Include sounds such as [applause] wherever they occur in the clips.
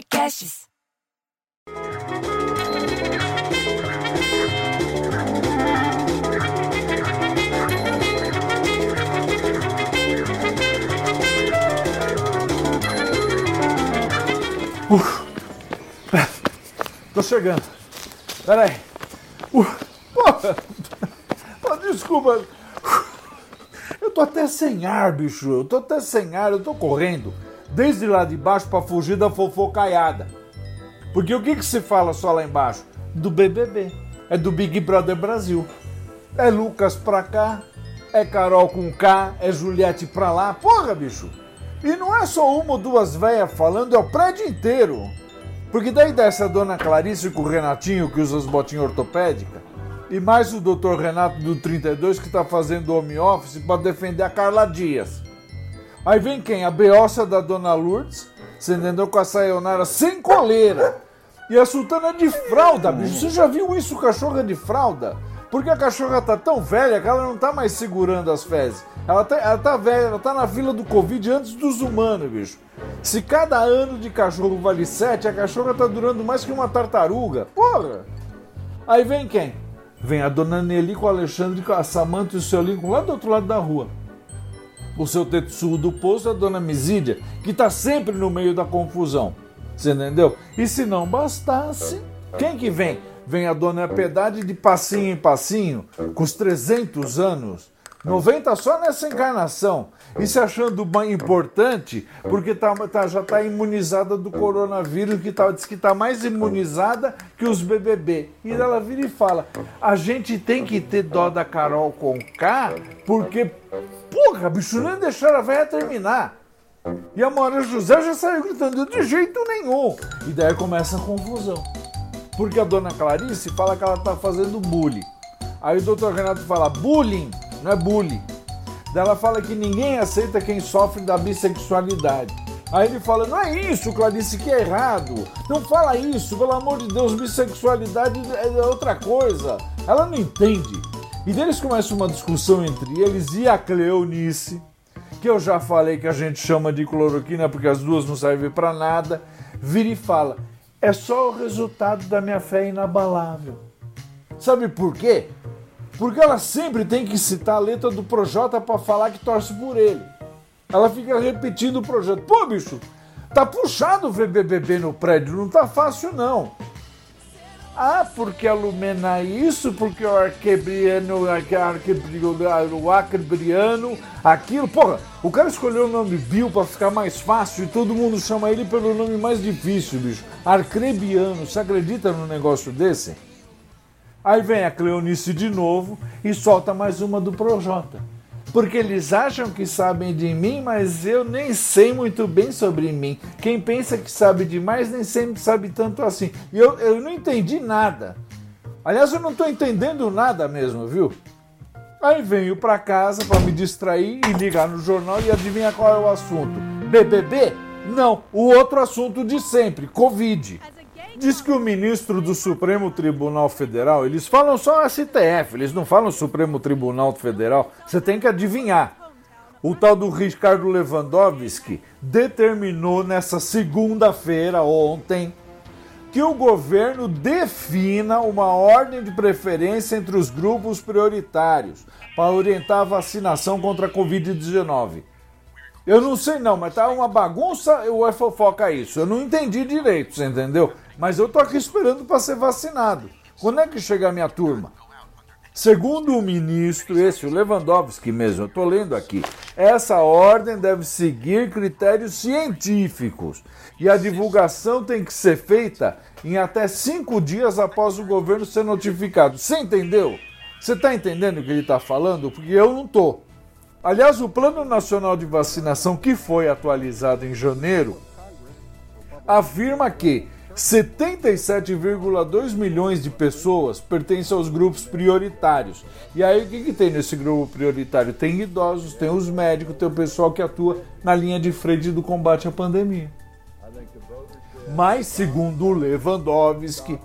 podcasts. Uf. [laughs] Tô chegando. Peraí. Uf. Porra. [laughs] Desculpa. Eu tô até sem ar, bicho. Eu tô até sem ar. Eu tô correndo desde lá de baixo para fugir da fofocaiada. Porque o que, que se fala só lá embaixo? Do BBB. É do Big Brother Brasil. É Lucas pra cá, é Carol com K, é Juliette pra lá. Porra, bicho. E não é só uma ou duas velhas falando, é o prédio inteiro. Porque daí dessa dona Clarice com o Renatinho que usa as botinhas ortopédicas, e mais o doutor Renato do 32 que tá fazendo home office para defender a Carla Dias. Aí vem quem? A beossa da dona Lourdes, você entendeu? Com a sayonara sem coleira. E a sultana de fralda, bicho. Você já viu isso, cachorra de fralda? Porque a cachorra tá tão velha que ela não tá mais segurando as fezes. Ela tá, ela tá velha, ela tá na fila do Covid antes dos humanos, bicho. Se cada ano de cachorro vale 7, a cachorra tá durando mais que uma tartaruga. Porra! Aí vem quem? Vem a dona Nelly com o Alexandre, com a Samanta e o seu Lincoln lá do outro lado da rua. O seu Tetsuo do poço, a dona Misídia, que tá sempre no meio da confusão. Você entendeu? E se não bastasse, quem que vem? Vem a dona Piedade de passinho em passinho, com os 300 anos, 90 só nessa encarnação, e se achando bem importante, porque tá, tá, já está imunizada do coronavírus, que tá, diz que está mais imunizada que os BBB. E ela vira e fala: a gente tem que ter dó da Carol com K, porque, porra, bicho, nem deixaram a velha terminar. E a Maria José já saiu gritando de jeito nenhum. E daí começa a confusão. Porque a dona Clarice fala que ela tá fazendo bullying. Aí o doutor Renato fala bullying, não é bullying. Daí ela fala que ninguém aceita quem sofre da bissexualidade. Aí ele fala, não é isso, Clarice, que é errado. Não fala isso, pelo amor de Deus, bissexualidade é outra coisa. Ela não entende. E deles começa uma discussão entre eles e a Cleonice, que eu já falei que a gente chama de cloroquina porque as duas não servem para nada, vira e fala: é só o resultado da minha fé inabalável. Sabe por quê? Porque ela sempre tem que citar a letra do Projota para falar que torce por ele. Ela fica repetindo o projeto. Pô, bicho, tá puxado ver BBB no prédio, não tá fácil não. Ah, porque a Lumena é isso, porque o arquebriano, o arquebriano, aquilo. Porra, o cara escolheu o nome Bill para ficar mais fácil e todo mundo chama ele pelo nome mais difícil, bicho. Arcrebiano, você acredita num negócio desse? Aí vem a Cleonice de novo e solta mais uma do Projota. Porque eles acham que sabem de mim, mas eu nem sei muito bem sobre mim. Quem pensa que sabe demais nem sempre sabe tanto assim. E eu, eu não entendi nada. Aliás, eu não estou entendendo nada mesmo, viu? Aí venho para casa para me distrair e ligar no jornal e adivinha qual é o assunto? BBB? Não, o outro assunto de sempre, Covid. Diz que o ministro do Supremo Tribunal Federal, eles falam só STF, eles não falam Supremo Tribunal Federal. Você tem que adivinhar. O tal do Ricardo Lewandowski determinou nessa segunda-feira, ontem, que o governo defina uma ordem de preferência entre os grupos prioritários para orientar a vacinação contra a Covid-19. Eu não sei não, mas tá uma bagunça ou é fofoca isso? Eu não entendi direito, você entendeu? Mas eu tô aqui esperando para ser vacinado. Quando é que chega a minha turma? Segundo o ministro, esse, o Lewandowski mesmo, eu estou lendo aqui, essa ordem deve seguir critérios científicos e a divulgação tem que ser feita em até cinco dias após o governo ser notificado. Você entendeu? Você está entendendo o que ele está falando? Porque eu não estou. Aliás, o Plano Nacional de Vacinação, que foi atualizado em janeiro, afirma que 77,2 milhões de pessoas pertencem aos grupos prioritários. E aí o que, que tem nesse grupo prioritário? Tem idosos, tem os médicos, tem o pessoal que atua na linha de frente do combate à pandemia. Mas, segundo o Lewandowski,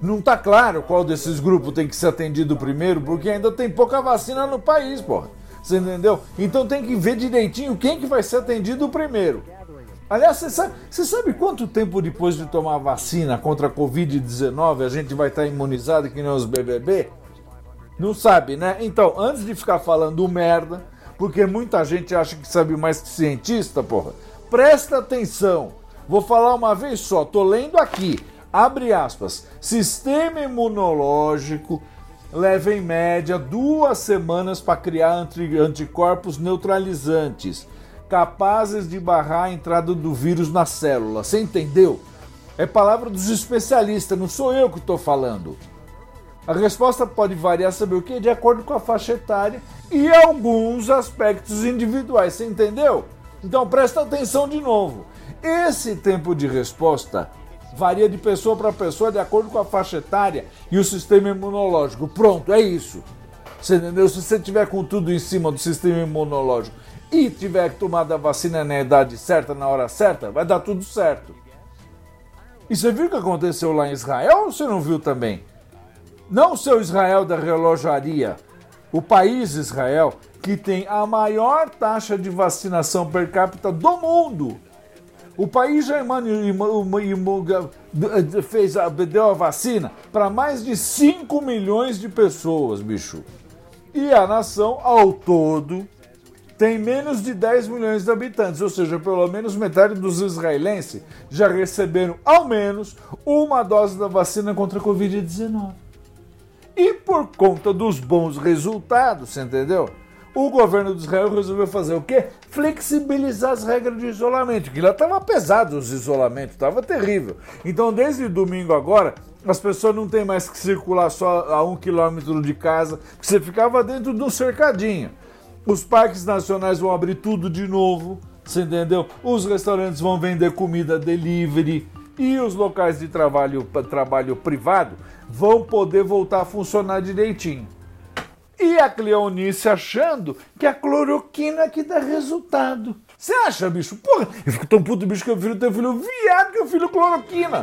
não está claro qual desses grupos tem que ser atendido primeiro, porque ainda tem pouca vacina no país, porra. Você entendeu? Então tem que ver direitinho quem que vai ser atendido primeiro. Aliás, você sabe, sabe quanto tempo depois de tomar a vacina contra a Covid-19 a gente vai estar imunizado que nem os BBB? Não sabe, né? Então, antes de ficar falando merda, porque muita gente acha que sabe mais que cientista, porra, presta atenção. Vou falar uma vez só, tô lendo aqui. Abre aspas. Sistema imunológico leva em média duas semanas para criar anticorpos neutralizantes capazes de barrar a entrada do vírus na célula. Você entendeu? É palavra dos especialistas, não sou eu que estou falando. A resposta pode variar, saber o que? De acordo com a faixa etária e alguns aspectos individuais. Você entendeu? Então presta atenção de novo. Esse tempo de resposta varia de pessoa para pessoa de acordo com a faixa etária e o sistema imunológico. Pronto, é isso. Você entendeu? Se você tiver com tudo em cima do sistema imunológico e tiver tomado a vacina na idade certa, na hora certa, vai dar tudo certo. E você viu o que aconteceu lá em Israel ou você não viu também? Não o seu Israel da relojaria, o país Israel, que tem a maior taxa de vacinação per capita do mundo. O país já fez, deu a vacina para mais de 5 milhões de pessoas, bicho. E a nação, ao todo, tem menos de 10 milhões de habitantes, ou seja, pelo menos metade dos israelenses já receberam ao menos uma dose da vacina contra a Covid-19. E por conta dos bons resultados, você entendeu? O governo de Israel resolveu fazer o quê? Flexibilizar as regras de isolamento, que lá estava pesado os isolamentos, estava terrível. Então, desde domingo agora, as pessoas não têm mais que circular só a um quilômetro de casa, você ficava dentro de um cercadinho. Os parques nacionais vão abrir tudo de novo, você entendeu? Os restaurantes vão vender comida delivery e os locais de trabalho, trabalho privado vão poder voltar a funcionar direitinho. E a Cleonice achando que a cloroquina que dá resultado. Você acha, bicho? Porra, eu fico tão puto, bicho, que eu prefiro ter filho viado que eu filho cloroquina.